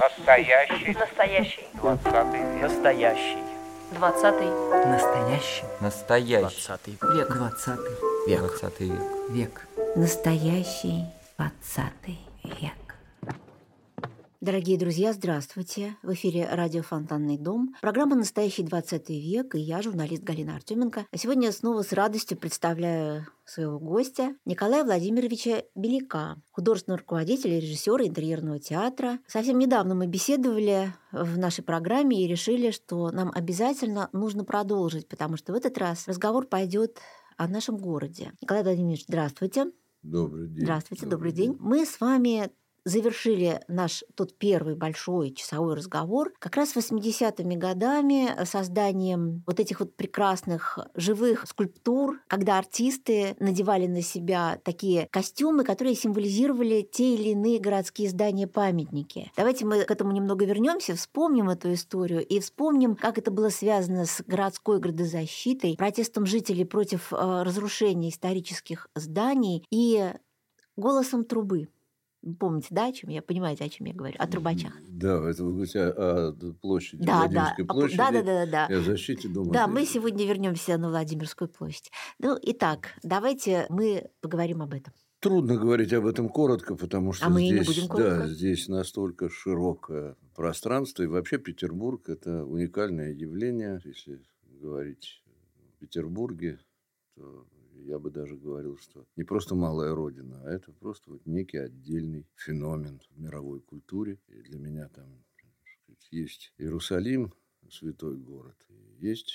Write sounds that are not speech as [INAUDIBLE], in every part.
Настоящий. Настоящий. Двадцатый век. Настоящий. Двадцатый. Настоящий. Настоящий. Двадцатый век. Двадцатый век. Двадцатый век. Век. Настоящий двадцатый век. Дорогие друзья, здравствуйте. В эфире радио «Фонтанный дом». Программа «Настоящий 20 век» и я, журналист Галина Артеменко. А сегодня я снова с радостью представляю своего гостя Николая Владимировича Беляка, художественного руководителя и режиссера интерьерного театра. Совсем недавно мы беседовали в нашей программе и решили, что нам обязательно нужно продолжить, потому что в этот раз разговор пойдет о нашем городе. Николай Владимирович, здравствуйте. Добрый день. Здравствуйте, добрый, день. Мы с вами завершили наш тот первый большой часовой разговор как раз 80-ми годами созданием вот этих вот прекрасных живых скульптур, когда артисты надевали на себя такие костюмы, которые символизировали те или иные городские здания-памятники. Давайте мы к этому немного вернемся, вспомним эту историю и вспомним, как это было связано с городской градозащитой, протестом жителей против э, разрушения исторических зданий и голосом трубы. Помните, да, о чем я? Понимаете, о чем я говорю? О трубачах. Да, это вы говорите о, о площади, Да, да, Владимирской о- площади. да, да, да, да. И о защите дома. Да, мы сегодня вернемся на Владимирскую площадь. Ну, итак, давайте мы поговорим об этом. Трудно говорить об этом коротко, потому что А и не здесь, да, здесь настолько широкое пространство. И вообще Петербург – это уникальное явление. Если говорить о Петербурге, то я бы даже говорил, что не просто малая родина, а это просто вот некий отдельный феномен в мировой культуре. И для меня там сказать, есть Иерусалим, святой город, есть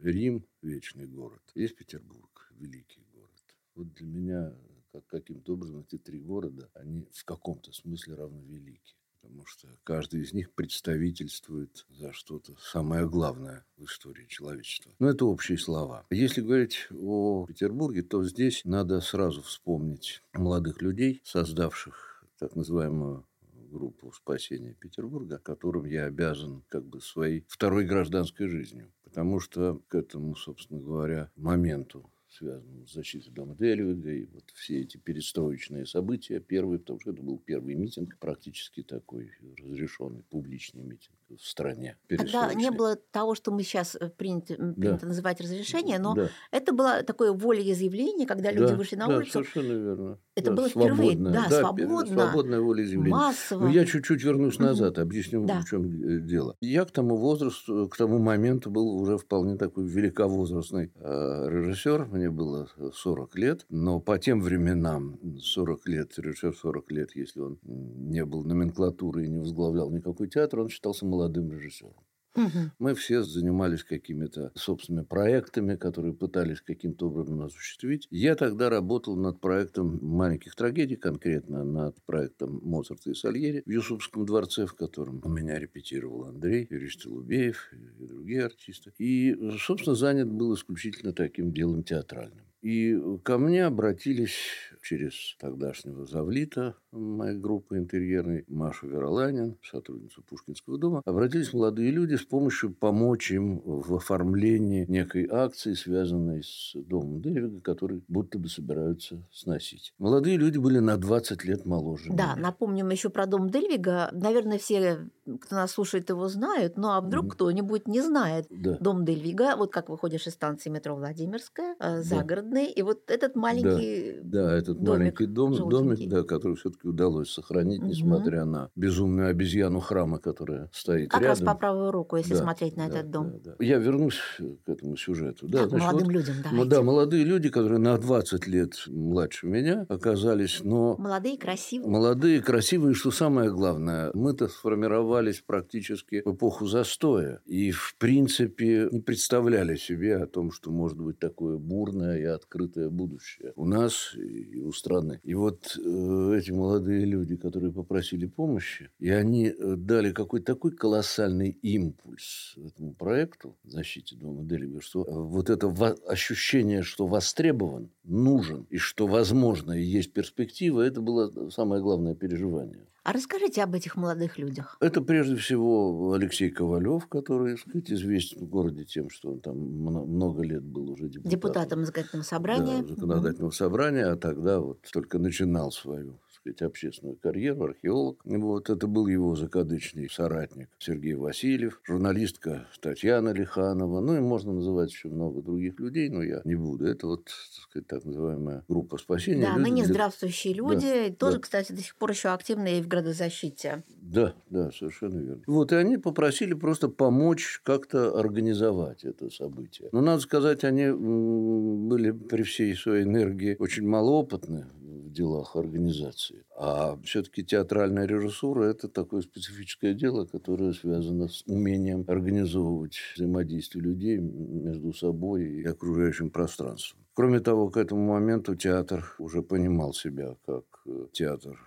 Рим, вечный город, есть Петербург, великий город. Вот для меня как, каким-то образом эти три города, они в каком-то смысле равно велики. Потому что каждый из них представительствует за что-то самое главное в истории человечества. Но это общие слова. Если говорить о Петербурге, то здесь надо сразу вспомнить молодых людей, создавших так называемую группу спасения Петербурга, которым я обязан как бы своей второй гражданской жизнью. Потому что к этому, собственно говоря, моменту связанному с защитой дома Дельвига и вот все эти перестроечные события. Первые, потому что это был первый митинг, практически такой разрешенный публичный митинг в стране. Тогда не было того, что мы сейчас принято, м, Да. принято называть разрешение, но Да. это было такое волеизъявление, когда люди Да, вышли на да, улицу совершенно верно. Это Да, было впервые, свободное, да, пе- свободно, Свободное волеизъявление. массово. Но я чуть-чуть вернусь назад, объясню, Да. в чем дело. Я к тому возрасту, к тому моменту был уже вполне такой великовозрастный э, режиссер. Мне было 40 лет, но по тем временам 40 лет, режиссер 40 лет, если он не был номенклатурой и не возглавлял никакой театр, он считался молодым режиссером. Мгм. Мы все занимались какими-то собственными проектами, которые пытались каким-то образом осуществить. Я тогда работал над проектом маленьких трагедий, конкретно над проектом Моцарта и Сальери в Юсупском дворце, в котором у меня репетировал Андрей Юрьевич Толубеев и другие артисты. И, собственно, занят был исключительно таким делом театральным. И ко мне обратились через тогдашнего завлита моей группы интерьерной Машу Вероланин, сотрудницу Пушкинского дома, обратились молодые люди с помощью помочь им в оформлении некой акции, связанной с домом Дельвига, который будто бы собираются сносить. Молодые люди были на 20 лет моложе. Да, меня. напомним еще про дом Дельвига. Наверное, все, кто нас слушает, его знают, но а вдруг Мгм. кто-нибудь не знает. Да. Дом Дельвига, вот как выходишь из станции метро Владимирская, э, загородный, и вот этот маленький... Да, этот домик маленький дом, домик, да, который все-таки удалось сохранить, Мгм. несмотря на безумную обезьяну храма, которая стоит Как раз рядом. по правую руку, если Да, смотреть на да, этот дом. да, да. Я вернусь к этому сюжету. Да, Так, значит, молодым вот, людям, ну давайте. да, молодые люди, которые на 20 лет младше меня оказались, но Молодые, красивые. молодые, красивые, что самое главное, мы-то сформировались практически в эпоху застоя. И, в принципе, не представляли себе о том, что может быть такое бурное и открытое будущее у нас и у страны. И вот э, эти молодые люди, которые попросили помощи, и они э, дали какой-то такой колоссальный импульс этому проекту защите дома Дельвига, что э, вот это ощущение, что востребован, нужен, и что, возможно, и есть перспектива, это было самое главное переживание. А расскажите об этих молодых людях. Это прежде всего Алексей Ковалев, который, так сказать, известен в городе тем, что он там мно- много лет был уже депутатом. Депутатом законодательного собрания. Да, законодательного собрания, а тогда вот только начинал свою, сказать, общественную карьеру, археолог. Вот, это был его закадычный соратник Сергей Васильев, журналистка Татьяна Лиханова, ну и можно называть еще много других людей, но я не буду. Это вот, так сказать, так называемая группа спасения. Да, ныне здравствующие люди, да, тоже, да. кстати, до сих пор еще активные и в градозащите. Да, да, совершенно верно. Вот, и они попросили просто помочь как-то организовать это событие. Но, надо сказать, они были при всей своей энергии очень малоопытны в делах организации. А все-таки театральная режиссура – это такое специфическое дело, которое связано с умением организовывать взаимодействие людей между собой и окружающим пространством. Кроме того, к этому моменту театр уже понимал себя как э, театр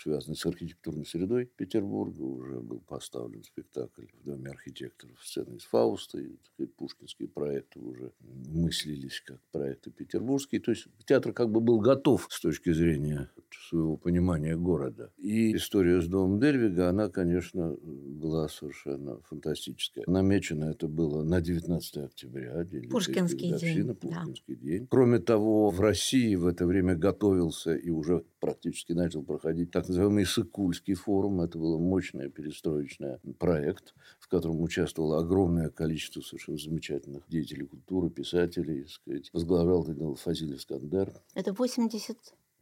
связанный с архитектурной средой Петербурга. Уже был поставлен спектакль в Доме архитекторов сцены из Фауста. И, сказать, пушкинские проекты уже мыслились как проекты петербургские. То есть театр как бы был готов с точки зрения своего понимания города. И история с домом Дельвига, она, конечно, была совершенно фантастическая. Намечено это было на 19 октября, Пушкинский день. Пушкинский да. день. Кроме того, в России в это время готовился и уже практически начал проходить так называемый Сыкульский форум. Это был мощный перестроечный проект, в котором участвовало огромное количество совершенно замечательных деятелей культуры, писателей. Сказать. Возглавлял это дело Фазиль Искандер. Это 80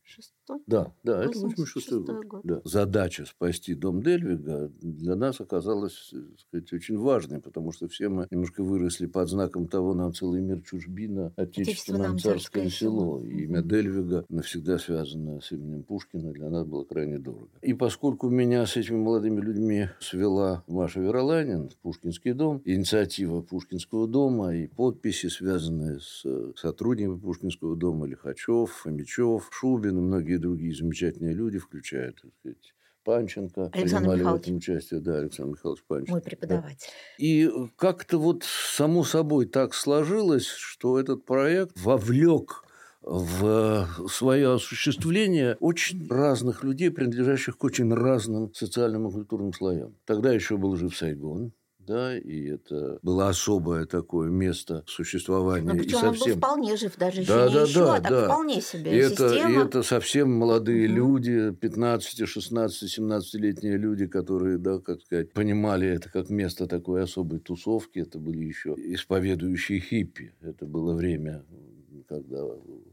86 Да, да, это 86 год. год. Да. Задача спасти дом Дельвига для нас оказалась так сказать, очень важной, потому что все мы немножко выросли под знаком того, нам целый мир чужбина, отечество нам царское село. И имя Дельвига навсегда связано с именем Пушкина, для нас было крайне дорого. И поскольку меня с этими молодыми людьми свела Маша Вероланин, Пушкинский дом, инициатива Пушкинского дома и подписи, связанные с сотрудниками Пушкинского дома, Лихачев, Фомичев, Шубин, и многие другие замечательные люди, включая, так сказать, Панченко. Александр Михайлович. в этом участие, да, Александр Михайлович Панченко. Мой преподаватель. Да. И как-то вот само собой так сложилось, что этот проект вовлек в свое осуществление очень разных людей, принадлежащих к очень разным социальным и культурным слоям. Тогда еще был жив Сайгон, да, и это было особое такое место существования. Ну, причем и совсем... он был вполне жив, даже да, еще да, не еще, да, а так да. вполне себе. И это, и это совсем молодые угу. люди, 15, 16, 17-летние люди, которые, да, как сказать, понимали это как место такой особой тусовки. Это были еще исповедующие хиппи. Это было время когда,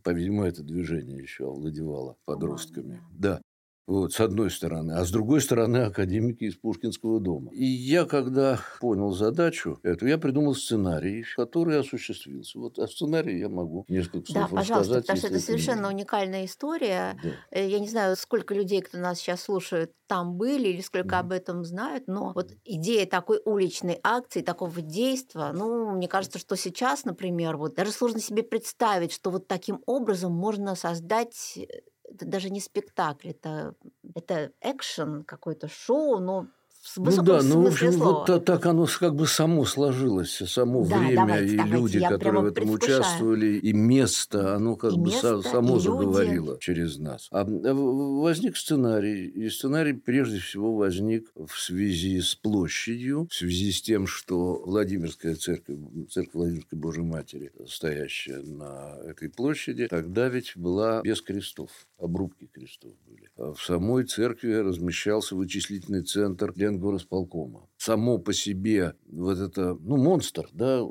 по-видимому, это движение еще овладевало подростками. Да. Вот, с одной стороны. А с другой стороны, академики из Пушкинского дома. И я, когда понял задачу эту, я придумал сценарий, который осуществился. Вот о сценарии я могу несколько слов Да, пожалуйста, потому что это совершенно уникальная история. Да. Э, я не знаю, сколько людей, кто нас сейчас слушает, там были или сколько mm. об этом знают, но вот идея такой уличной акции, такого действия, ну, мне кажется, что сейчас, например, вот даже сложно себе представить, что вот таким образом можно создать э, это даже не спектакль, это, это экшен, какое-то шоу, но в ну да, ну в общем, слова. вот так оно как бы само сложилось, само да, время давайте, и давайте, люди, которые в этом участвовали, и место, оно как и бы место, само заговорило люди. через нас. А возник сценарий, и сценарий прежде всего возник в связи с площадью, в связи с тем, что Владимирская церковь, церковь Владимирской Божьей Матери, стоящая на этой площади, тогда ведь была без крестов, обрубки крестов были. В самой церкви размещался вычислительный центр для горосполкома. Само по себе вот это, ну, монстр, да,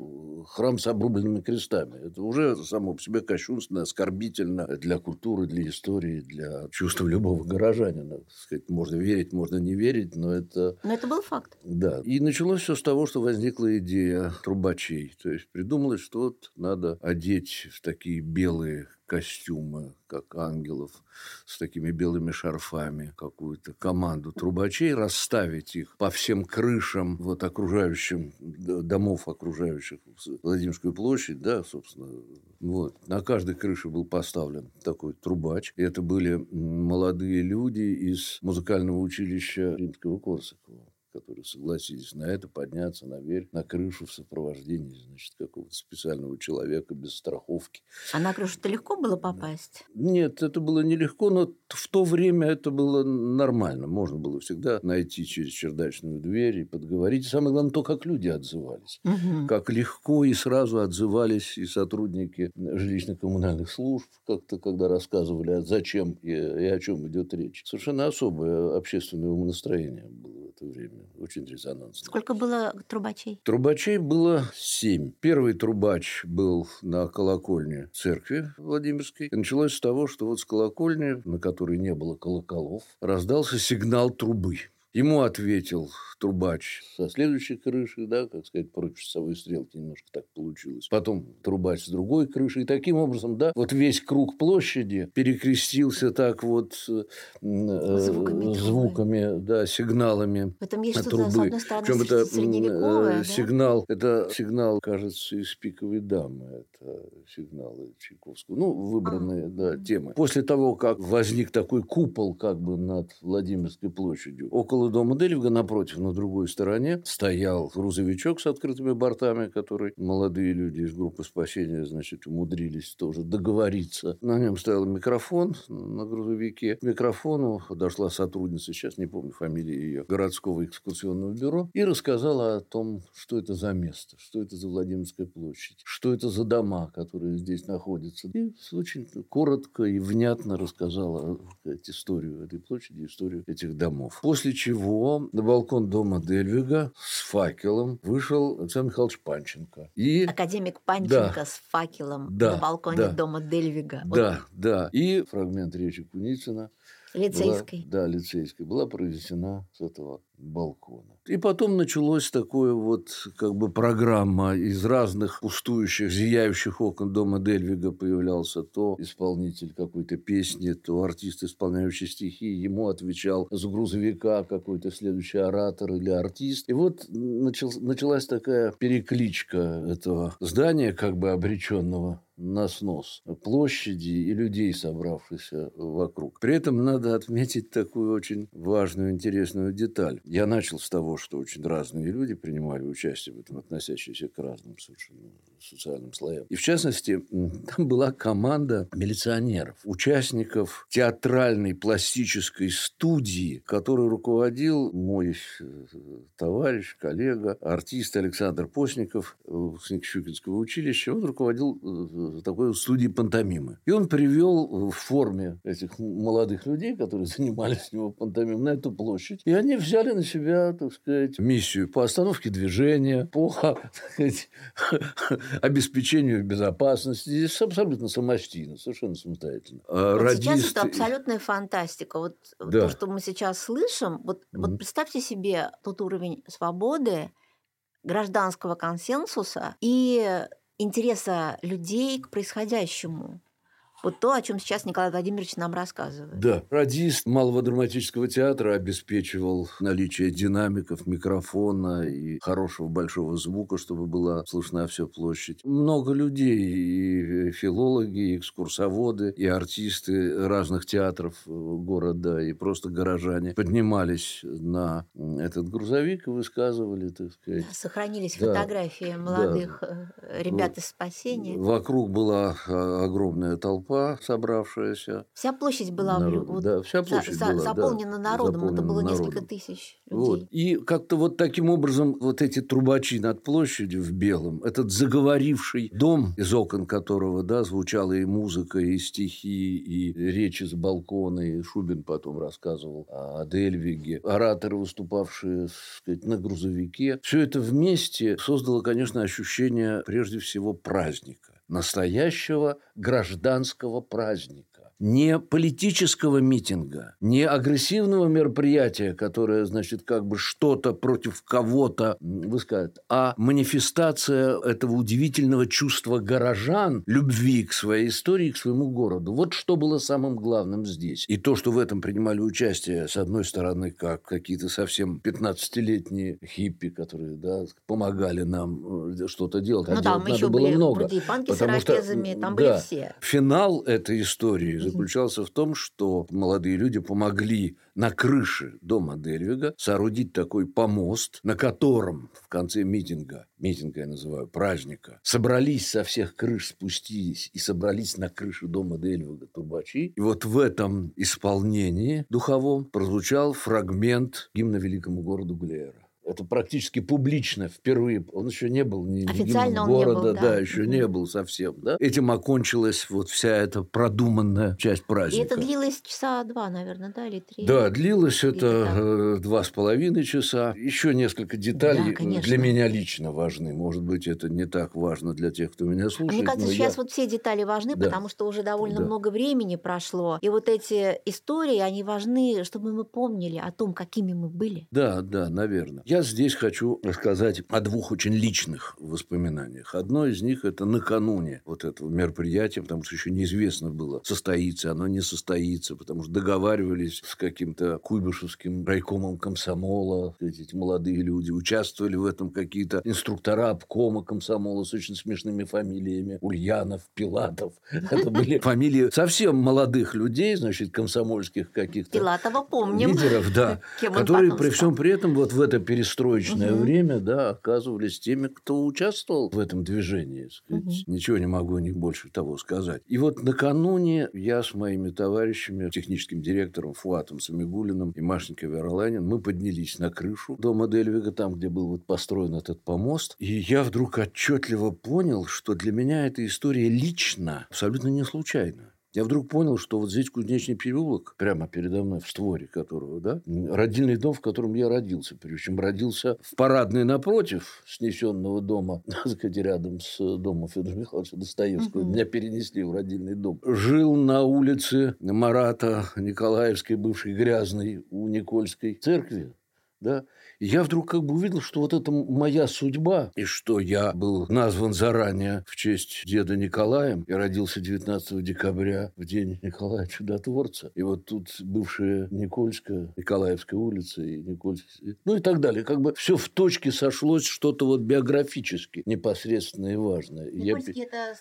храм с обрубленными крестами. Это уже само по себе кощунственно, оскорбительно для культуры, для истории, для чувства любого горожанина. Так сказать, можно верить, можно не верить, но это... Но это был факт. Да. И началось все с того, что возникла идея трубачей. То есть придумалось, что вот надо одеть в такие белые костюмы, как ангелов, с такими белыми шарфами, какую-то команду трубачей, расставить их по всем крышам вот окружающим, домов окружающих Владимирскую площадь, да, собственно, вот. На каждой крыше был поставлен такой трубач. И это были молодые люди из музыкального училища Римского Корсакова которые согласились на это, подняться наверх, на крышу в сопровождении, значит, какого-то специального человека без страховки. А на крышу-то легко было попасть? Нет, это было нелегко, но в то время это было нормально. Можно было всегда найти через чердачную дверь и подговорить. Самое главное, то, как люди отзывались. Угу. Как легко и сразу отзывались и сотрудники жилищно-коммунальных служб, как-то когда рассказывали, а зачем и, и о чем идет речь. Совершенно особое общественное умонастроение было в это время. Очень резонансно. Сколько было трубачей? Трубачей было семь. Первый трубач был на колокольне церкви Владимирской. И началось с того, что вот с колокольни, на которой не было колоколов, раздался сигнал трубы. Ему ответил трубач со следующей крыши, да, как сказать, против часовой стрелки немножко так получилось. Потом трубач с другой крыши. И таким образом, да, вот весь круг площади перекрестился так вот э, Звуками трубы. звуками, да, сигналами В этом есть что-то, с трубы. одной стороны, Причем это средневековое, э, да? сигнал, это сигнал, кажется, из пиковой дамы. Это сигналы Чайковского. Ну, выбранные, да, темы. После того, как возник такой купол как бы над Владимирской площадью, около дома Дельвига, напротив, на другой стороне, стоял грузовичок с открытыми бортами, который молодые люди из группы спасения, значит, умудрились тоже договориться. На нем стоял микрофон на грузовике. К микрофону подошла сотрудница, сейчас не помню фамилии ее, городского экскурсионного бюро, и рассказала о том, что это за место, что это за Владимирская площадь, что это за дома, которые здесь находятся. И очень коротко и внятно рассказала сказать, историю этой площади, историю этих домов. После чего на балкон дома Дельвига с факелом вышел Александр Михайлович Панченко. И Академик Панченко с факелом Да, на балконе да. дома Дельвига. Вот да, да. И фрагмент речи Куницына лицейской. была- да, лицейской. Была произнесена с этого балкона. И потом началось такое вот как бы программа из разных пустующих, зияющих окон дома Дельвига появлялся то исполнитель какой-то песни, то артист, исполняющий стихи. Ему отвечал с грузовика какой-то следующий оратор или артист. И вот начал- началась такая перекличка этого здания, как бы обреченного на снос площади и людей, собравшихся вокруг. При этом надо отметить такую очень важную, интересную деталь. Я начал с того, что очень разные люди принимали участие в этом, относящиеся к разным совершенно социальным слоям. И в частности, там была команда милиционеров, участников театральной пластической студии, которой руководил мой э, товарищ, коллега, артист Александр Постников, э, выпускник Щукинского училища. Он руководил э, такой студией пантомимы. И он привел в форме этих молодых людей, которые [LAUGHS] занимались у него пантомимой, на эту площадь. И они взяли на себя, так сказать, миссию по остановке движения, по [LAUGHS] так сказать, обеспечению безопасности. Здесь абсолютно самостийно, совершенно самостоятельно. А Вот сейчас это абсолютная фантастика. Вот Да. то, что мы сейчас слышим, вот, представьте себе тот уровень свободы, гражданского консенсуса и интереса людей к происходящему. Вот то, о чем сейчас Николай Владимирович нам рассказывает. Да. Радист Малого драматического театра обеспечивал наличие динамиков, микрофона и хорошего большого звука, чтобы была слышна вся площадь. Много людей, и филологи, и экскурсоводы, и артисты разных театров э, города, и просто горожане поднимались на этот грузовик и высказывали, так сказать, Сохранились Да. фотографии молодых э, ребят из спасения. Вокруг была а, огромная толпа, собравшаяся. Вся площадь была Народ, вот да, вся площадь за- была, да, заполнена народом. Это заполнена было несколько народом. тысяч Вот. людей. И как-то вот таким образом вот эти трубачи над площадью в белом, этот заговоривший дом, из окон которого да, звучала и музыка, и стихи, и речи с балкона, и Шубин потом рассказывал о Дельвиге, ораторы, выступавшие сказать, на грузовике. Все это вместе создало, конечно, ощущение прежде всего праздника. Настоящего гражданского праздника не политического митинга, не агрессивного мероприятия, которое, значит, как бы что-то против кого-то высказывает, а манифестация этого удивительного чувства горожан, любви к своей истории, к своему городу. Вот что было самым главным здесь. И то, что в этом принимали участие, с одной стороны, как какие-то совсем 15-летние хиппи, которые да, помогали нам э, что-то делать. А Ну да, делать мы надо еще было были много. с потому что, ирокезами, там м, были да, все. Финал этой истории заключался в том, что молодые люди помогли на крыше дома Дельвига соорудить такой помост, на котором в конце митинга, митинга я называю, праздника, собрались со всех крыш, спустились и собрались на крыше дома Дельвига трубачи. И вот в этом исполнении духовом прозвучал фрагмент гимна великому городу Глеера это практически публично впервые. Он еще не был ни Официально города, не был, да. да, еще не был совсем. Да? Этим окончилась вот вся эта продуманная часть праздника. И это длилось часа два, наверное, да, или три? Да, длилось это э, два с половиной часа. Еще несколько деталей да, для меня лично важны. Может быть, это не так важно для тех, кто меня слушает. А мне кажется, сейчас я... вот все детали важны, да. потому что уже довольно да. много времени прошло. И вот эти истории, они важны, чтобы мы помнили о том, какими мы были. Да, да, наверное. Я здесь хочу рассказать о двух очень личных воспоминаниях. Одно из них – это накануне вот этого мероприятия, потому что еще неизвестно было, состоится оно, не состоится, потому что договаривались с каким-то куйбышевским райкомом комсомола, эти молодые люди, участвовали в этом какие-то инструктора обкома комсомола с очень смешными фамилиями. Ульянов, Пилатов. [LAUGHS] Это были фамилии совсем молодых людей, значит, комсомольских каких-то. Пилатова помним. Лидеров, да. [LAUGHS] Которые при всем при этом вот в это перестроечное угу. время, да, оказывались теми, кто участвовал в этом движении. Сказать. Угу. Ничего не могу о них больше того сказать. И вот накануне я с моими товарищами, техническим директором Фуатом Самигулиным и Машенькой Вероланин, мы поднялись на крышу дома Дельвига, там, где был вот построен этот помост. И я вдруг отчетливо понял, что для меня эта история лично абсолютно не случайна. Я вдруг понял, что вот здесь кузнечный переулок, прямо передо мной, в створе которого, да, родильный дом, в котором я родился. Причем родился в парадной напротив снесенного дома, [LAUGHS] так сказать, рядом с домом Федора Михайловича Достоевского. Угу. Меня перенесли в родильный дом. Жил на улице Марата Николаевской, бывшей грязной, у Никольской церкви. Да? Я вдруг как бы увидел, что вот это моя судьба, и что я был назван заранее в честь деда Николая и родился 19 декабря в день Николая Чудотворца. И вот тут бывшая Никольская, Николаевская улица и Никольская, ну и так далее. Как бы все в точке сошлось, что-то вот биографически непосредственно и важное. Никольский я... это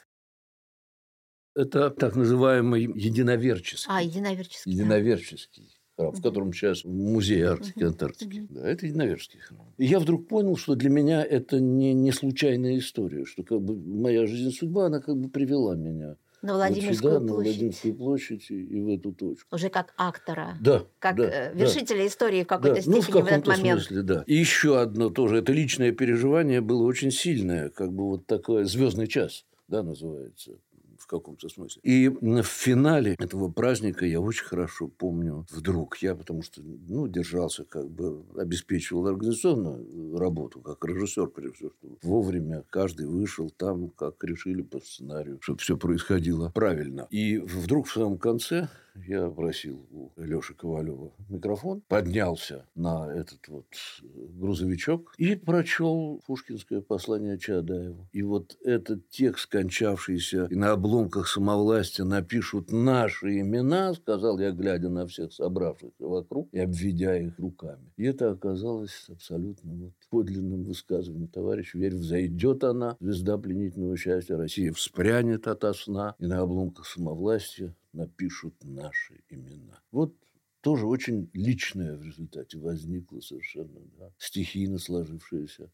это так называемый единоверческий. А, единоверческий. Единоверческий храм, в котором сейчас музей Арктики и Антарктики. Да, это единоверский храм. И я вдруг понял, что для меня это не, не случайная история, что как бы моя жизнь судьба, она как бы привела меня на Владимирскую вот сюда, площадь. на Владимирскую площадь и, и в эту точку. Уже как актора. Да. Как да, э, вершителя да. истории в какой-то да. степени ну, в, в этот момент. смысле, да. И еще одно тоже, это личное переживание было очень сильное, как бы вот такой звездный час, да, называется в каком-то смысле. И в финале этого праздника я очень хорошо помню вдруг я, потому что ну, держался, как бы обеспечивал организационную работу, как режиссер, прежде всего, чтобы вовремя каждый вышел там, как решили по сценарию, чтобы все происходило правильно. И вдруг в самом конце я просил у Леши Ковалева микрофон, поднялся на этот вот грузовичок и прочел пушкинское послание Чадаеву. И вот этот текст, кончавшийся и на обломках самовластия напишут наши имена, сказал я, глядя на всех собравшихся вокруг и обведя их руками. И это оказалось абсолютно вот подлинным высказыванием. Товарищ, верь, взойдет она, звезда пленительного счастья, Россия вспрянет ото сна, и на обломках самовластия напишут наши имена. Вот тоже очень личное в результате возникло совершенно да, стихийно сложившаяся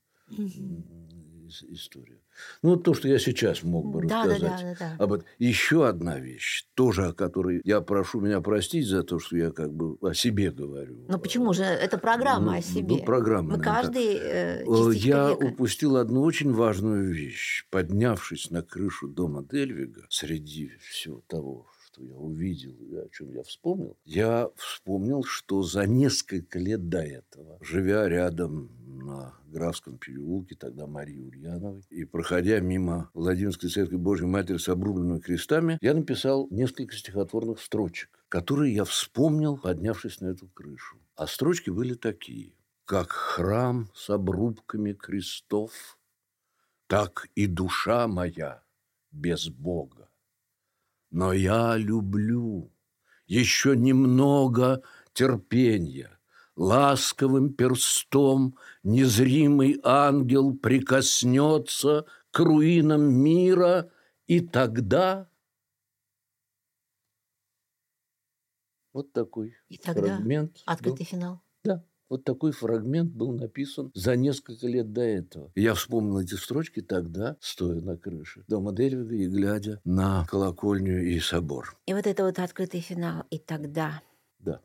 история. Ну, то, что я сейчас мог бы да, рассказать. Да, да, да, да. Об этом. Еще одна вещь, тоже о которой я прошу меня простить за то, что я как бы о себе говорю. Но почему же? Это программа ну, о себе. Ну, программа. Мы каждый э, Я века. упустил одну очень важную вещь. Поднявшись на крышу дома Дельвига, среди всего того, что я увидел о чем я вспомнил, я вспомнил, что за несколько лет до этого, живя рядом на Графском переулке, тогда Марии Ульяновой, и проходя мимо Владимирской церкви Божьей Матери с обрубленными крестами, я написал несколько стихотворных строчек, которые я вспомнил, поднявшись на эту крышу. А строчки были такие. «Как храм с обрубками крестов, так и душа моя без Бога. Но я люблю еще немного терпения. Ласковым перстом незримый ангел прикоснется к руинам мира, и тогда Вот такой И тогда фрагмент. был. открытый финал. Да, вот такой фрагмент был написан за несколько лет до этого. И Я вспомнил эти строчки тогда, стоя на крыше дома Дервига и глядя на колокольню и собор. И вот это вот открытый финал. И тогда Да.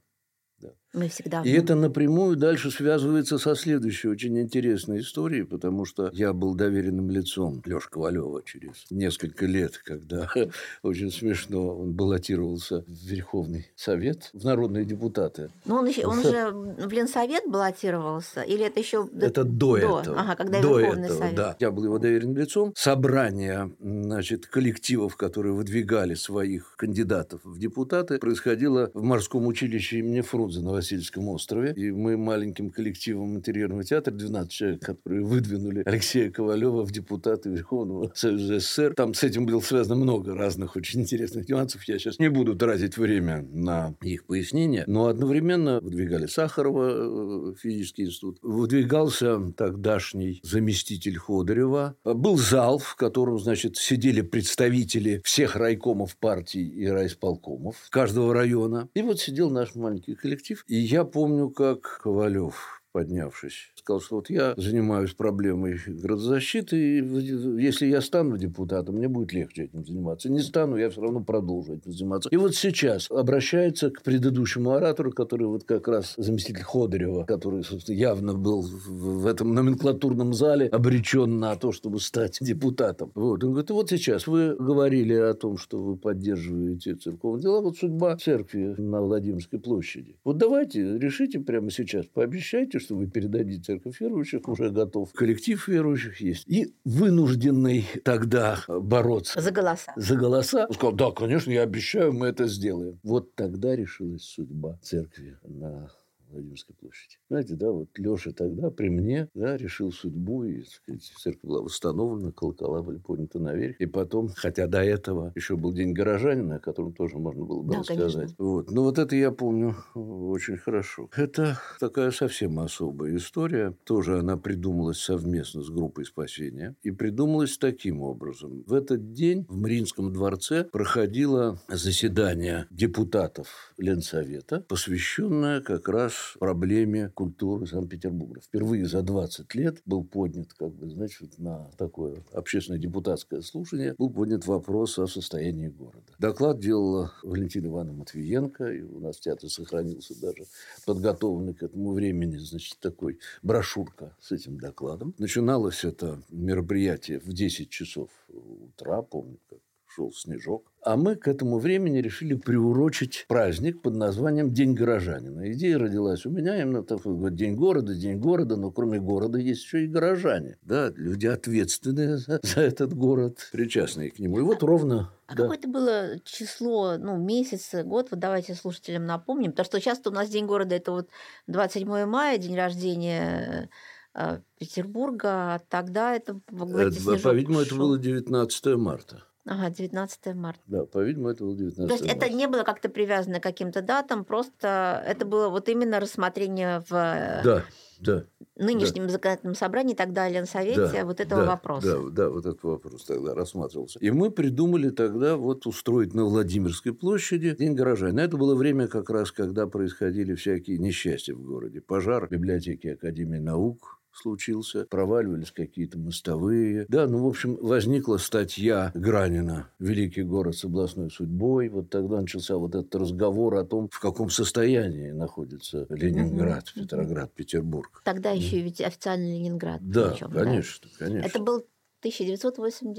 Мы всегда... И это напрямую дальше связывается со следующей очень интересной историей, потому что я был доверенным лицом Лёши Ковалева через несколько лет, когда [LAUGHS] очень смешно он баллотировался в Верховный Совет, в народные депутаты. Ну, он, еще, он [LAUGHS] же в Ленсовет баллотировался? Или это еще... Это до, этого. Ага, когда до Верховный этого, Совет. да. Я был его доверенным лицом. Собрание значит, коллективов, которые выдвигали своих кандидатов в депутаты, происходило в морском училище имени Фрунзе на Васильевском острове. И мы маленьким коллективом интерьерного театра, 12 человек, которые выдвинули Алексея Ковалева в депутаты Верховного Союза СССР. Там с этим было связано много разных очень интересных нюансов. Я сейчас не буду тратить время на их пояснение. Но одновременно выдвигали Сахарова, э, физический институт. Выдвигался тогдашний заместитель Ходорева. Был зал, в котором, значит, сидели представители всех райкомов партий и райисполкомов каждого района. И вот сидел наш маленький коллектив. И я помню, как Ковалев поднявшись, сказал, что вот я занимаюсь проблемой градозащиты, и если я стану депутатом, мне будет легче этим заниматься. Не стану, я все равно продолжу этим заниматься. И вот сейчас обращается к предыдущему оратору, который вот как раз заместитель Ходорева, который, собственно, явно был в этом номенклатурном зале обречен на то, чтобы стать депутатом. Вот. Он говорит, вот сейчас вы говорили о том, что вы поддерживаете церковные дела, вот судьба церкви на Владимирской площади. Вот давайте решите прямо сейчас, пообещайте, что вы передадите церковь верующих, уже готов коллектив верующих есть. И вынужденный тогда бороться За голоса. за голоса. Он сказал, да, конечно, я обещаю, мы это сделаем. Вот тогда решилась судьба церкви на Владимирской площади. Знаете, да, вот Леша тогда при мне, да, решил судьбу, и, сказать, церковь была восстановлена, колокола были подняты наверх. И потом, хотя до этого еще был день горожанина, о котором тоже можно было бы Да, рассказать. конечно. Вот. Но вот это я помню очень хорошо. Это такая совсем особая история. Тоже она придумалась совместно с группой спасения. И придумалась таким образом. В этот день в Мариинском дворце проходило заседание депутатов Ленсовета, посвященное как раз проблеме культуры Санкт-Петербурга. Впервые за 20 лет был поднят, как бы, значит, на такое общественное депутатское слушание, был поднят вопрос о состоянии города. Доклад делала Валентина Ивановна Матвиенко, и у нас в театре сохранился даже подготовленный к этому времени, значит, такой брошюрка с этим докладом. Начиналось это мероприятие в 10 часов утра, помню, как шел снежок. А мы к этому времени решили приурочить праздник под названием День горожанина. Идея родилась у меня именно такой вот День города, День города, но кроме города есть еще и горожане. Да, люди ответственные за, за этот город, причастные к нему. И вот ровно... А да. какое это было число, ну, месяц, год? Вот давайте слушателям напомним. Потому что часто у нас День города – это вот 27 мая, день рождения э, Петербурга. А тогда это, вы говорите, Э, По-видимому, это было 19 марта. Ага, 19 марта. Да, по-видимому, это было 19 То есть это марта. не было как-то привязано к каким-то датам, просто это было вот именно рассмотрение в э, Да, да. нынешнем законодательном собрании и так далее, на совете Да, вот этого да, вопроса. Да, да, вот этот вопрос тогда рассматривался. И мы придумали тогда вот устроить на Владимирской площади День горожан. Это было время как раз, когда происходили всякие несчастья в городе. Пожар в библиотеке Академии наук случился, проваливались какие-то мостовые. Да, ну, в общем, возникла статья Гранина «Великий город с областной судьбой». Вот тогда начался вот этот разговор о том, в каком состоянии находится Ленинград, Мгм. Петроград, Петербург. Тогда еще ведь официально Ленинград. Да, причем, конечно, конечно. Это был 1987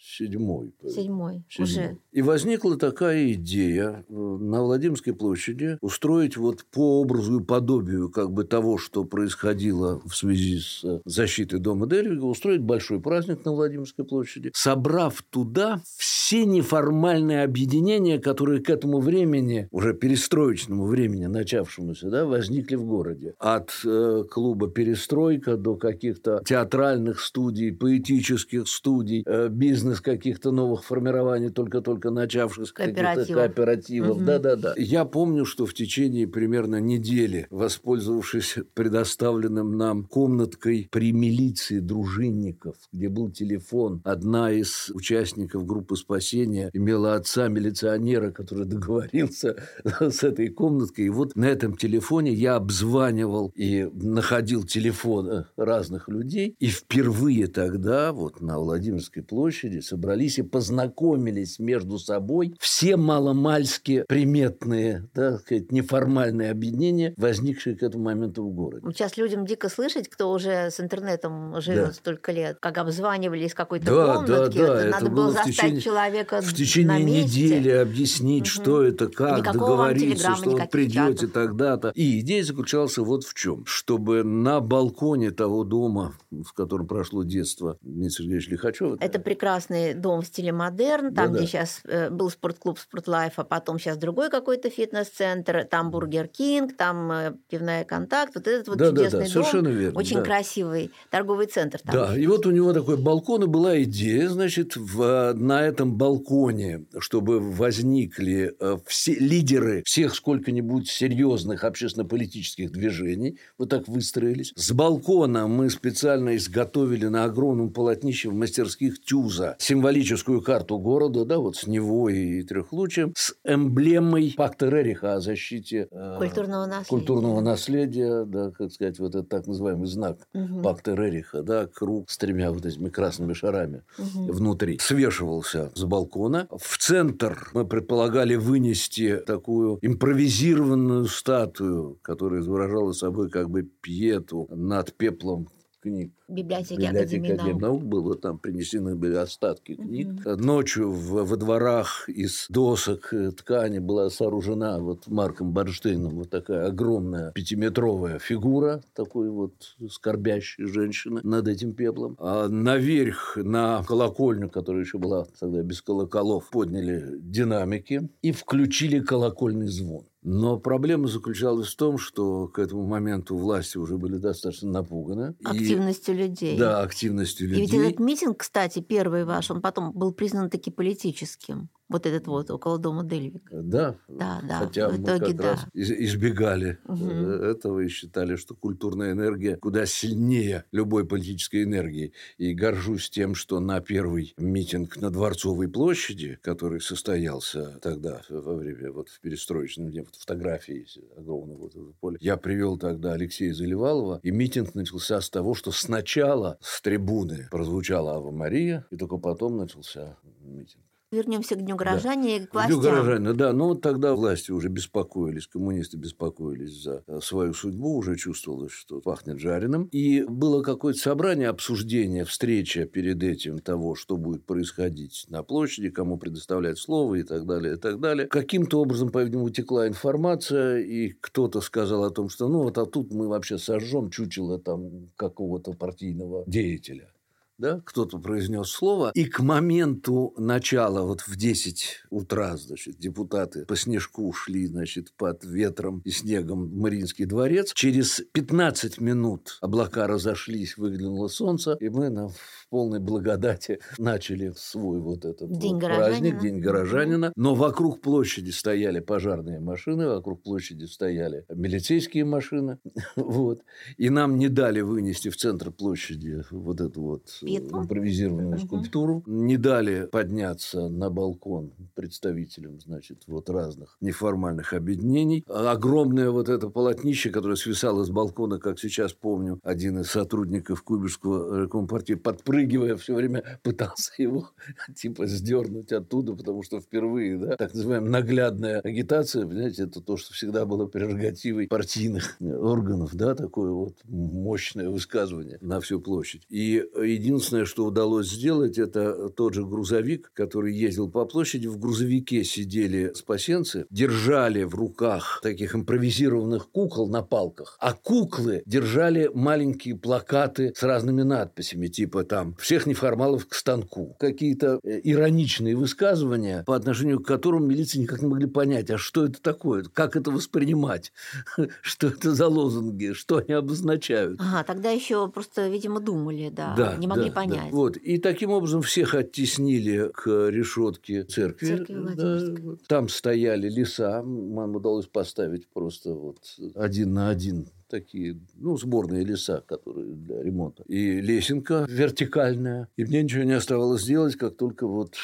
Седьмой. уже. Седьмой. И возникла такая идея э, на Владимирской площади устроить вот по образу и подобию как бы того, что происходило в связи с э, защитой дома Дервига, устроить большой праздник на Владимирской площади, собрав туда все неформальные объединения, которые к этому времени, уже перестроечному времени начавшемуся, да, возникли в городе. От э, клуба «Перестройка» до каких-то театральных студий, поэтических студий, э, бизнес бизнес каких-то новых формирований, только-только начавшихся Кооперативов. кооперативов. Мгм. Да-да-да. Я помню, что в течение примерно недели, воспользовавшись [LAUGHS] предоставленным нам комнаткой при милиции дружинников, где был телефон, одна из участников группы спасения имела отца милиционера, который [LAUGHS] договорился [LAUGHS] с этой комнаткой. И вот на этом телефоне я обзванивал и находил телефоны разных людей. И впервые тогда вот на Владимирской площади собрались и познакомились между собой все маломальски приметные, так сказать, неформальные объединения, возникшие к этому моменту в городе. Сейчас людям дико слышать, кто уже с интернетом живет Да. столько лет, как обзванивали из какой-то Да, да, комнатки. да, Вот это надо было застать течение- человека в на течение месте. недели объяснить, Мгм. что это, как Никакого договориться, что вы придете чатов. тогда-то. И идея заключалась вот в чем. Чтобы на балконе того дома, в котором прошло детство Дмитрия Сергеевича Лихачева, Это прекрасный дом в стиле модерн, там, Да-да. где сейчас был спортклуб «Спортлайф», а потом сейчас другой какой-то фитнес-центр, там «Бургер Кинг», там э, пивная «Контакт». Вот этот вот да, да, чудесный да, дом, совершенно верно. очень да. красивый торговый центр. Там. Да, и вот у него такой балкон, и была идея, значит, в, на этом балконе, чтобы возникли э, все лидеры всех сколько-нибудь серьезных общественно-политических движений, вот так выстроились. С балкона мы специально изготовили на огромном полотнище в мастерских Тюза символическую карту города, да, вот с Невой и Трехлучием, с эмблемой пакта Рериха о защите э, Культурного наследия. культурного наследия, да, как сказать, вот этот так называемый знак Мгм. пакта Рериха, да, круг с тремя вот этими красными шарами Мгм. внутри, свешивался с балкона. В центр мы предполагали вынести такую импровизированную статую, которая изображала собой как бы пьету над пеплом книг. Библиотеки Библиотека Академии наук. было, там принесены были остатки книг. Ночью в- во дворах из досок э, ткани была сооружена вот Марком Барштейном вот такая огромная пятиметровая фигура такой вот скорбящей женщины над этим пеплом. А наверх на колокольню, которая еще была тогда без колоколов, подняли динамики и включили колокольный звон. Но проблема заключалась в том, что к этому моменту власти уже были достаточно напуганы. И- Активностью людей. да, активностью И людей. ведь этот митинг, кстати, первый ваш, он потом был признан таки политическим. Вот этот вот около дома Дельвиг. Да, Да, да, хотя в мы итоге как да. раз из- избегали э, этого и считали, что культурная энергия куда сильнее любой политической энергии. И горжусь тем, что на первый митинг на Дворцовой площади, который состоялся тогда во время вот в перестроечном дне, вот фотографии огромного вот этого поля, я привел тогда Алексея Заливалова, и митинг начался с того, что сначала с трибуны прозвучала Ава Мария, и только потом начался митинг. Вернемся к Дню горожания и к Дню властям. горожанина, да. Но вот тогда власти уже беспокоились, коммунисты беспокоились за э, свою судьбу, уже чувствовалось, что пахнет жареным. И было какое-то собрание, обсуждение, встреча перед этим того, что будет происходить на площади, кому предоставлять слово и так далее, и так далее. Каким-то образом, по-видимому, утекла информация, и кто-то сказал о том, что ну вот а тут мы вообще сожжем чучело там какого-то партийного деятеля да, кто-то произнес слово, и к моменту начала, вот в 10 утра, значит, депутаты по снежку шли, значит, под ветром и снегом в Мариинский дворец. Через 15 минут облака разошлись, выглянуло солнце, и мы на, в полной благодати начали свой вот этот День вот праздник, День горожанина. Но вокруг площади стояли пожарные машины, вокруг площади стояли милицейские машины, [LAUGHS] вот. И нам не дали вынести в центр площади вот эту вот Петлу? импровизированную Мгм. скульптуру. Не дали подняться на балкон представителям, значит, вот разных неформальных объединений. Огромное вот это полотнище, которое свисало с балкона, как сейчас помню, один из сотрудников Кубишского э, компартии, подпрыгивая, все время пытался его [LAUGHS] типа сдернуть оттуда, потому что впервые, да, так называемая наглядная агитация, понимаете, это то, что всегда было прерогативой партийных органов, да, такое вот мощное высказывание на всю площадь. И единственное, что удалось сделать, это тот же грузовик, который ездил по площади. В грузовике сидели спасенцы, держали в руках таких импровизированных кукол на палках, а куклы держали маленькие плакаты с разными надписями, типа там «Всех неформалов к станку». Какие-то э, ироничные высказывания, по отношению к которым милиции никак не могли понять, а что это такое, как это воспринимать, [LAUGHS] что это за лозунги, что они обозначают. Ага, тогда еще просто, видимо, думали, да. Да, не могли не понять. Да, вот. И таким образом всех оттеснили к решетке церкви. Церкви да, вот. Там стояли леса. Нам удалось поставить просто вот один на один такие, ну, сборные леса, которые для ремонта. И лесенка вертикальная. И мне ничего не оставалось делать, как только вот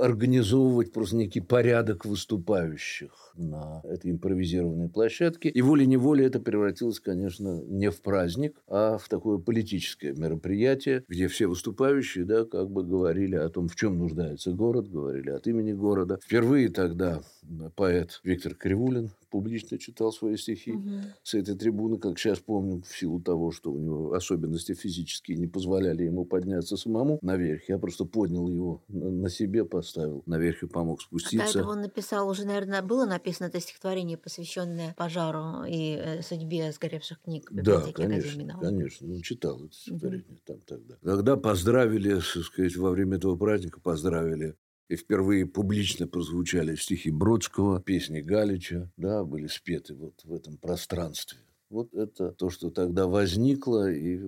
организовывать просто некий порядок выступающих на этой импровизированной площадке. И волей-неволей это превратилось, конечно, не в праздник, а в такое политическое мероприятие, где все выступающие, да, как бы говорили о том, в чем нуждается город, говорили от имени города. Впервые тогда поэт Виктор Кривулин публично читал свои стихи угу. с этой трибуны, как сейчас помню, в силу того, что у него особенности физические не позволяли ему подняться самому наверх. Я просто поднял его на себе, поставил наверх и помог спуститься. Когда он написал, уже, наверное, было написано это стихотворение, посвященное пожару и э, судьбе сгоревших книг Да, конечно, конечно. Ну, читал это стихотворение угу. там тогда. Тогда поздравили, так сказать, во время этого праздника поздравили и впервые публично прозвучали стихи Бродского, песни Галича, да, были спеты вот в этом пространстве. Вот это то, что тогда возникло и,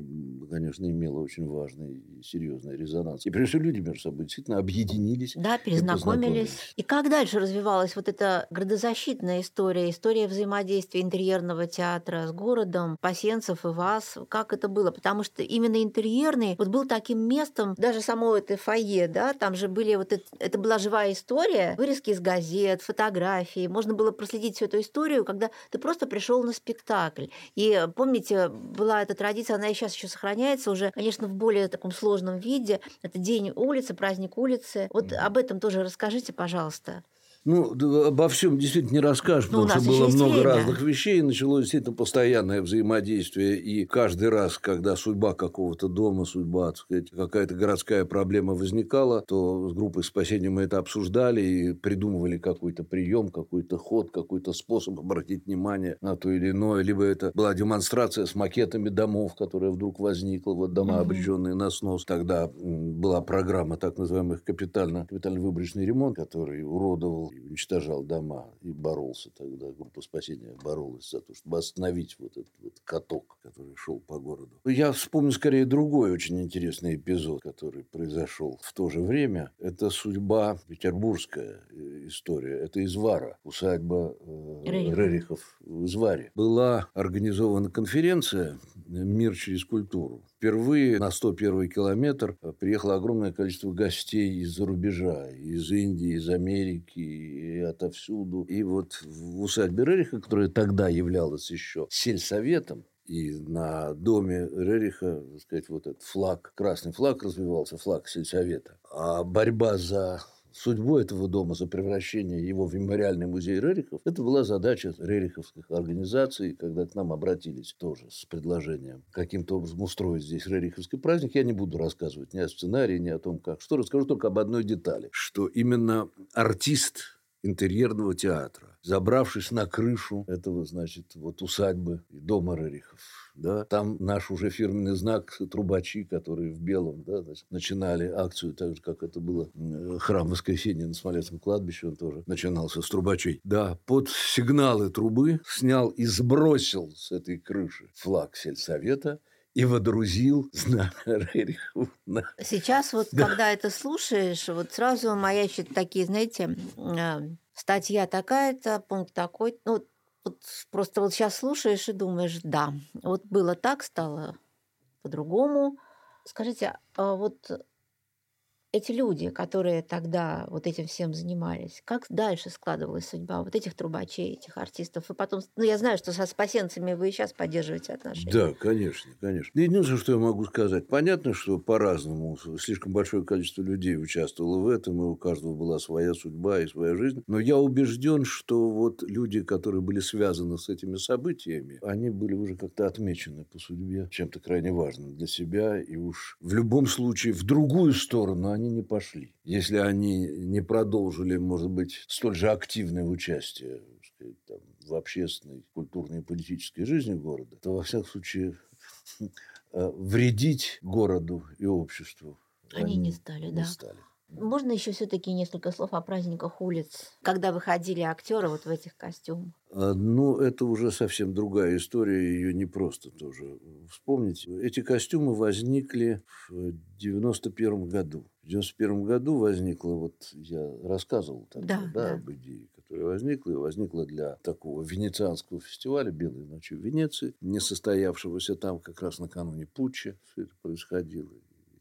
конечно, имело очень важный и серьезный резонанс. И прежде люди между собой действительно объединились. Да, перезнакомились. И, и как дальше развивалась вот эта градозащитная история, история взаимодействия интерьерного театра с городом, пасенцев и вас? Как это было? Потому что именно интерьерный вот был таким местом, даже само это фойе, да, там же были вот это, это была живая история, вырезки из газет, фотографии. Можно было проследить всю эту историю, когда ты просто пришел на спектакль. И помните, была эта традиция, она и сейчас еще сохраняется уже, конечно, в более таком сложном виде. Это день улицы, праздник улицы. Вот об этом тоже расскажите, пожалуйста. Ну, обо всем действительно не расскажешь, ну, потому что было много время. разных вещей. Началось действительно постоянное взаимодействие. И каждый раз, когда судьба какого-то дома, судьба, так сказать, какая-то городская проблема возникала, то с группой спасения мы это обсуждали и придумывали какой-то прием, какой-то ход, какой-то способ обратить внимание на то или иное. Либо это была демонстрация с макетами домов, которая вдруг возникла, вот дома, обреченные на снос. Тогда была программа так называемых капитально, капитально-выборочный ремонт, который уродовал и уничтожал дома. И боролся тогда, группа спасения боролась за то, чтобы остановить вот этот вот каток, который шел по городу. Я вспомню скорее другой очень интересный эпизод, который произошел в то же время. Это судьба петербургская э, история. Это Извара, усадьба э, Рерихов. Рерихов в Изваре. Была организована конференция «Мир через культуру». Впервые на 101 километр приехало огромное количество гостей из-за рубежа, из Индии, из Америки, и отовсюду. И вот в усадьбе Рериха, которая тогда являлась еще сельсоветом, и на доме Рериха, так сказать, вот этот флаг, красный флаг развивался, флаг сельсовета. А борьба за судьбу этого дома, за превращение его в мемориальный музей Рерихов, это была задача рериховских организаций, когда к нам обратились тоже с предложением каким-то образом устроить здесь рериховский праздник. Я не буду рассказывать ни о сценарии, ни о том, как. Что расскажу только об одной детали, что именно артист интерьерного театра, забравшись на крышу этого, значит, вот усадьбы и дома Рерихов, да, там наш уже фирменный знак трубачи, которые в белом, да, значит, начинали акцию так же, как это было храм воскресения на Смоленском кладбище, он тоже начинался с трубачей. Да, под сигналы трубы снял и сбросил с этой крыши флаг сельсовета – и водрузил [LAUGHS] знамя Рериху. Сейчас вот, да. когда это слушаешь, вот сразу маячат такие, знаете, а, статья такая-то, пункт такой. Ну, вот просто вот сейчас слушаешь и думаешь, да, вот было так, стало по-другому. Скажите, а вот эти люди, которые тогда вот этим всем занимались, как дальше складывалась судьба вот этих трубачей, этих артистов? И потом, ну, я знаю, что со спасенцами вы и сейчас поддерживаете отношения. Да, конечно, конечно. Единственное, что я могу сказать, понятно, что по-разному слишком большое количество людей участвовало в этом, и у каждого была своя судьба и своя жизнь. Но я убежден, что вот люди, которые были связаны с этими событиями, они были уже как-то отмечены по судьбе чем-то крайне важным для себя, и уж в любом случае в другую сторону они они не пошли. Если они не продолжили, может быть, столь же активное участие сказать, там, в общественной, культурной и политической жизни города, то, во всяком случае, [LAUGHS] э, вредить городу и обществу они, они не стали, не да. Стали. Можно еще все-таки несколько слов о праздниках улиц, когда выходили актеры вот в этих костюмах? А, ну, это уже совсем другая история, ее не просто тоже вспомнить. Эти костюмы возникли в 91 году. В 91 году возникла, вот я рассказывал тогда, да, да, да. об идее, которая возникла, и возникла для такого венецианского фестиваля «Белые ночи в Венеции», не состоявшегося там как раз накануне путча все это происходило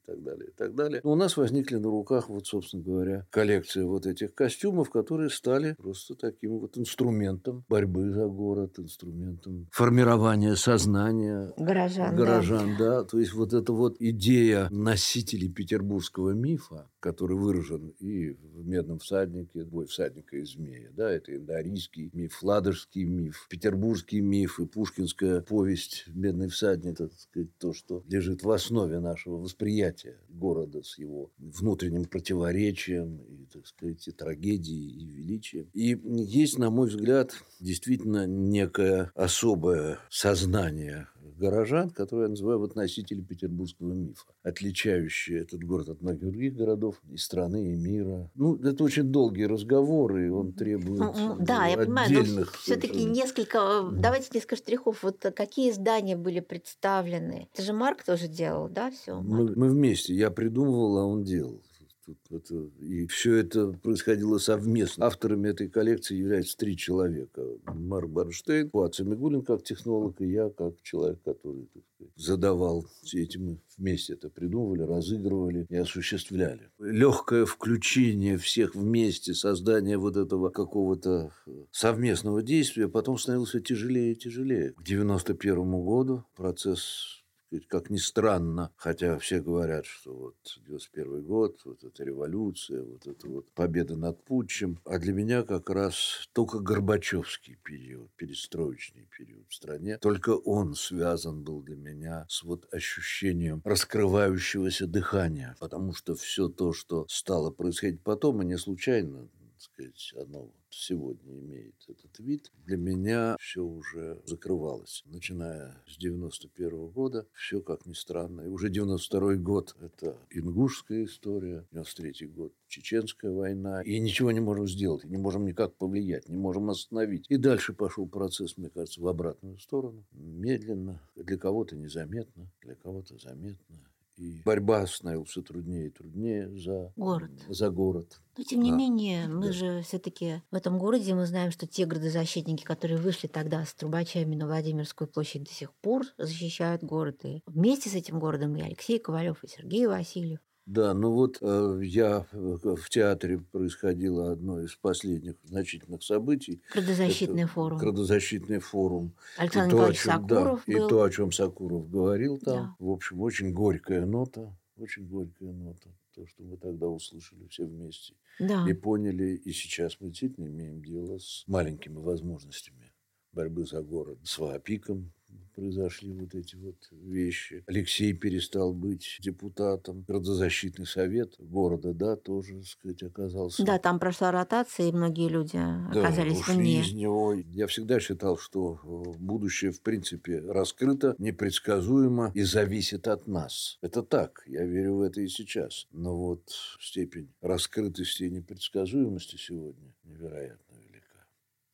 так далее, и так далее. Но у нас возникли на руках, вот, собственно говоря, коллекция вот этих костюмов, которые стали просто таким вот инструментом борьбы за город, инструментом формирования сознания горожан. Горожан, да. да. То есть вот эта вот идея носителей петербургского мифа, который выражен и в «Медном всаднике», «Бой всадника и змея», да, это индорийский миф, ладожский миф, петербургский миф и пушкинская повесть «Медный всадник», это, так сказать, то, что лежит в основе нашего восприятия восприятие города с его внутренним противоречием и, так сказать, и трагедией, и величием. И есть, на мой взгляд, действительно некое особое сознание горожан, которые я называю вот носители петербургского мифа, отличающие этот город от многих других городов и страны, и мира. Ну, это очень долгие разговоры, и он требует ну, Да, я понимаю, все-таки несколько, давайте несколько штрихов. Вот какие здания были представлены? Это же Марк тоже делал, да, все? Мы, мы вместе. Я придумывал, а он делал. Тут это, и все это происходило совместно. Авторами этой коллекции являются три человека. Марк Барнштейн, Пуаца Мигулин как технолог, и я как человек, который так сказать, задавал все эти мы вместе это придумывали, разыгрывали и осуществляли. Легкое включение всех вместе, создание вот этого какого-то совместного действия потом становилось тяжелее и тяжелее. К 91 году процесс как ни странно, хотя все говорят, что вот 91 год, вот эта революция, вот эта вот победа над Путчем, а для меня как раз только Горбачевский период, перестроечный период в стране, только он связан был для меня с вот ощущением раскрывающегося дыхания, потому что все то, что стало происходить потом, и не случайно, сказать, оно сегодня имеет этот вид, для меня все уже закрывалось. Начиная с 91 года, все как ни странно. И уже 92 год – это ингушская история, 93 год – Чеченская война. И ничего не можем сделать, не можем никак повлиять, не можем остановить. И дальше пошел процесс, мне кажется, в обратную сторону. Медленно, для кого-то незаметно, для кого-то заметно. И борьба становилась все труднее и труднее за город. За город. Но тем не а, менее, мы да. же все-таки в этом городе мы знаем, что те градозащитники, которые вышли тогда с трубачами на Владимирскую площадь, до сих пор защищают город. И вместе с этим городом и Алексей Ковалев, и Сергей Васильев. Да, ну вот э, я э, в театре происходило одно из последних значительных событий. Градозащитный форум. Градозащитный форум. Александр и Николаевич то, чем, Сакуров да, был. И то, о чем Сакуров говорил там. Да. В общем, очень горькая нота. Очень горькая нота. То, что мы тогда услышали все вместе. Да. И поняли. И сейчас мы действительно имеем дело с маленькими возможностями борьбы за город. С ВАПИКом, произошли вот эти вот вещи. Алексей перестал быть депутатом. Градозащитный совет города, да, тоже, так сказать, оказался. Да, там прошла ротация, и многие люди да, оказались ушли вне. из него. Я всегда считал, что э, будущее, в принципе, раскрыто, непредсказуемо и зависит от нас. Это так, я верю в это и сейчас. Но вот степень раскрытости и непредсказуемости сегодня невероятна.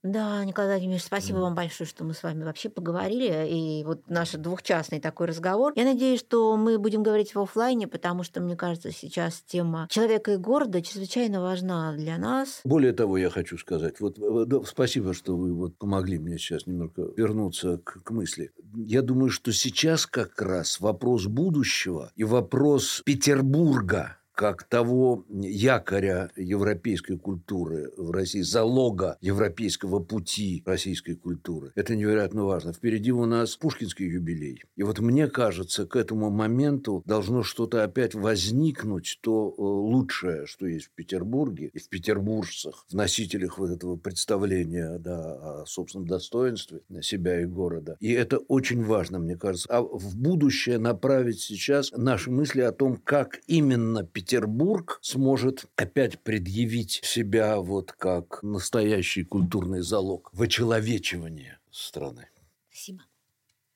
Да, Николай Владимирович, спасибо вам большое, что мы с вами вообще поговорили. И вот наш двухчастный такой разговор. Я надеюсь, что мы будем говорить в офлайне, потому что, мне кажется, сейчас тема человека и города чрезвычайно важна для нас. Более того, я хочу сказать, вот да, спасибо, что вы вот помогли мне сейчас немного вернуться к, к мысли. Я думаю, что сейчас как раз вопрос будущего и вопрос Петербурга как того якоря европейской культуры в России, залога европейского пути российской культуры. Это невероятно важно. Впереди у нас Пушкинский юбилей. И вот мне кажется, к этому моменту должно что-то опять возникнуть, то э, лучшее, что есть в Петербурге и в петербуржцах, в носителях вот этого представления да, о собственном достоинстве себя и города. И это очень важно, мне кажется. А в будущее направить сейчас наши мысли о том, как именно Петербург Петербург сможет опять предъявить себя вот как настоящий культурный залог в очеловечивании страны.